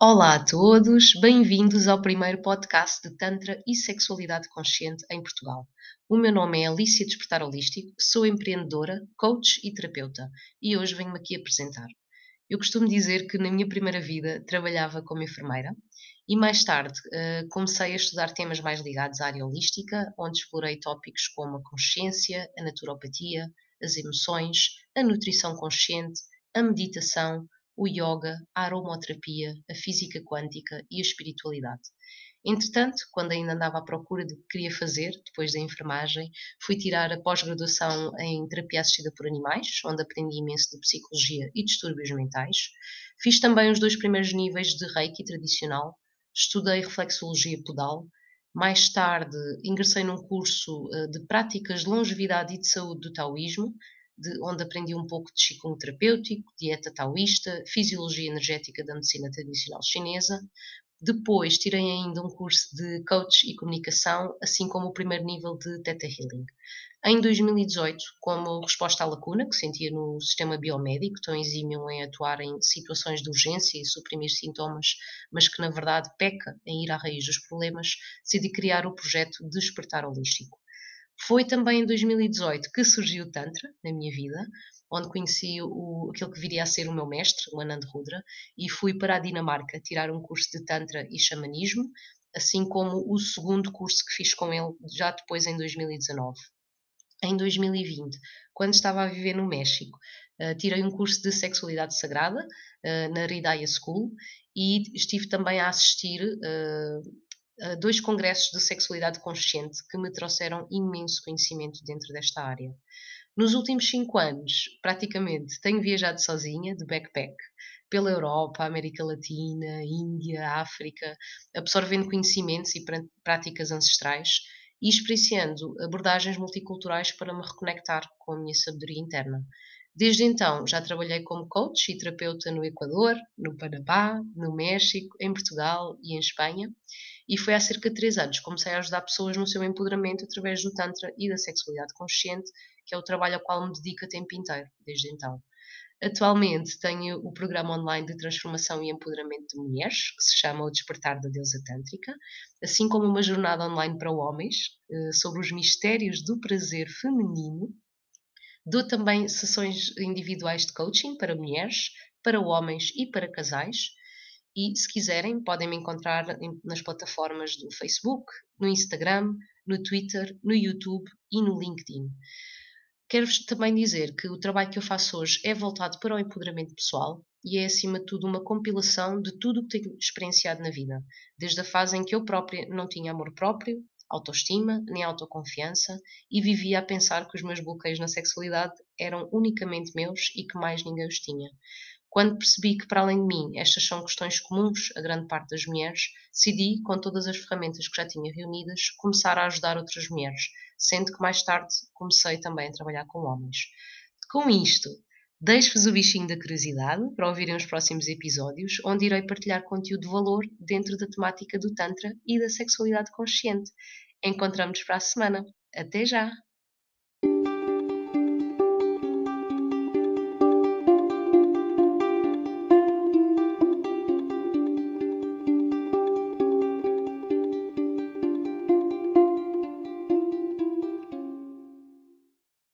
Olá a todos, bem-vindos ao primeiro podcast de Tantra e Sexualidade Consciente em Portugal. O meu nome é Alicia Despertar Holístico, sou empreendedora, coach e terapeuta e hoje venho-me aqui apresentar. Eu costumo dizer que na minha primeira vida trabalhava como enfermeira e mais tarde uh, comecei a estudar temas mais ligados à área holística, onde explorei tópicos como a consciência, a naturopatia, as emoções, a nutrição consciente, a meditação, o yoga, a aromoterapia, a física quântica e a espiritualidade. Entretanto, quando ainda andava à procura do que queria fazer, depois da enfermagem, fui tirar a pós-graduação em terapia assistida por animais, onde aprendi imenso de psicologia e distúrbios mentais. Fiz também os dois primeiros níveis de Reiki tradicional, estudei reflexologia podal. Mais tarde, ingressei num curso eh, de práticas de longevidade e de saúde do taoísmo, de, onde aprendi um pouco de Qigong terapêutico, dieta taoísta, fisiologia energética da medicina tradicional chinesa. Depois tirei ainda um curso de coach e comunicação, assim como o primeiro nível de Theta Healing. Em 2018, como resposta à lacuna que sentia no sistema biomédico, tão exímio em atuar em situações de urgência e suprimir sintomas, mas que na verdade peca em ir à raiz dos problemas, decidi criar o projeto Despertar Holístico. Foi também em 2018 que surgiu o Tantra na minha vida, onde conheci o, aquele que viria a ser o meu mestre, o Anand Rudra, e fui para a Dinamarca tirar um curso de Tantra e Xamanismo, assim como o segundo curso que fiz com ele já depois em 2019. Em 2020, quando estava a viver no México, uh, tirei um curso de Sexualidade Sagrada uh, na Ridaya School e estive também a assistir uh, dois congressos de sexualidade consciente que me trouxeram imenso conhecimento dentro desta área. Nos últimos cinco anos, praticamente, tenho viajado sozinha, de backpack, pela Europa, América Latina, Índia, África, absorvendo conhecimentos e práticas ancestrais e experienciando abordagens multiculturais para me reconectar com a minha sabedoria interna. Desde então, já trabalhei como coach e terapeuta no Equador, no Panamá, no México, em Portugal e em Espanha. E foi há cerca de três anos que comecei a ajudar pessoas no seu empoderamento através do Tantra e da sexualidade consciente, que é o trabalho ao qual me dedico a tempo inteiro, desde então. Atualmente tenho o programa online de transformação e empoderamento de mulheres, que se chama O Despertar da Deusa Tântrica, assim como uma jornada online para homens eh, sobre os mistérios do prazer feminino Dou também sessões individuais de coaching para mulheres, para homens e para casais. E se quiserem, podem me encontrar nas plataformas do Facebook, no Instagram, no Twitter, no YouTube e no LinkedIn. Quero-vos também dizer que o trabalho que eu faço hoje é voltado para o empoderamento pessoal e é, acima de tudo, uma compilação de tudo o que tenho experienciado na vida, desde a fase em que eu própria não tinha amor próprio, autoestima nem autoconfiança e vivia a pensar que os meus bloqueios na sexualidade eram unicamente meus e que mais ninguém os tinha. Quando percebi que, para além de mim, estas são questões comuns a grande parte das mulheres, decidi, com todas as ferramentas que já tinha reunidas, começar a ajudar outras mulheres, sendo que mais tarde comecei também a trabalhar com homens. Com isto, Deixo-vos o bichinho da curiosidade para ouvirem os próximos episódios, onde irei partilhar conteúdo de valor dentro da temática do Tantra e da sexualidade consciente. Encontramos-nos para a semana. Até já!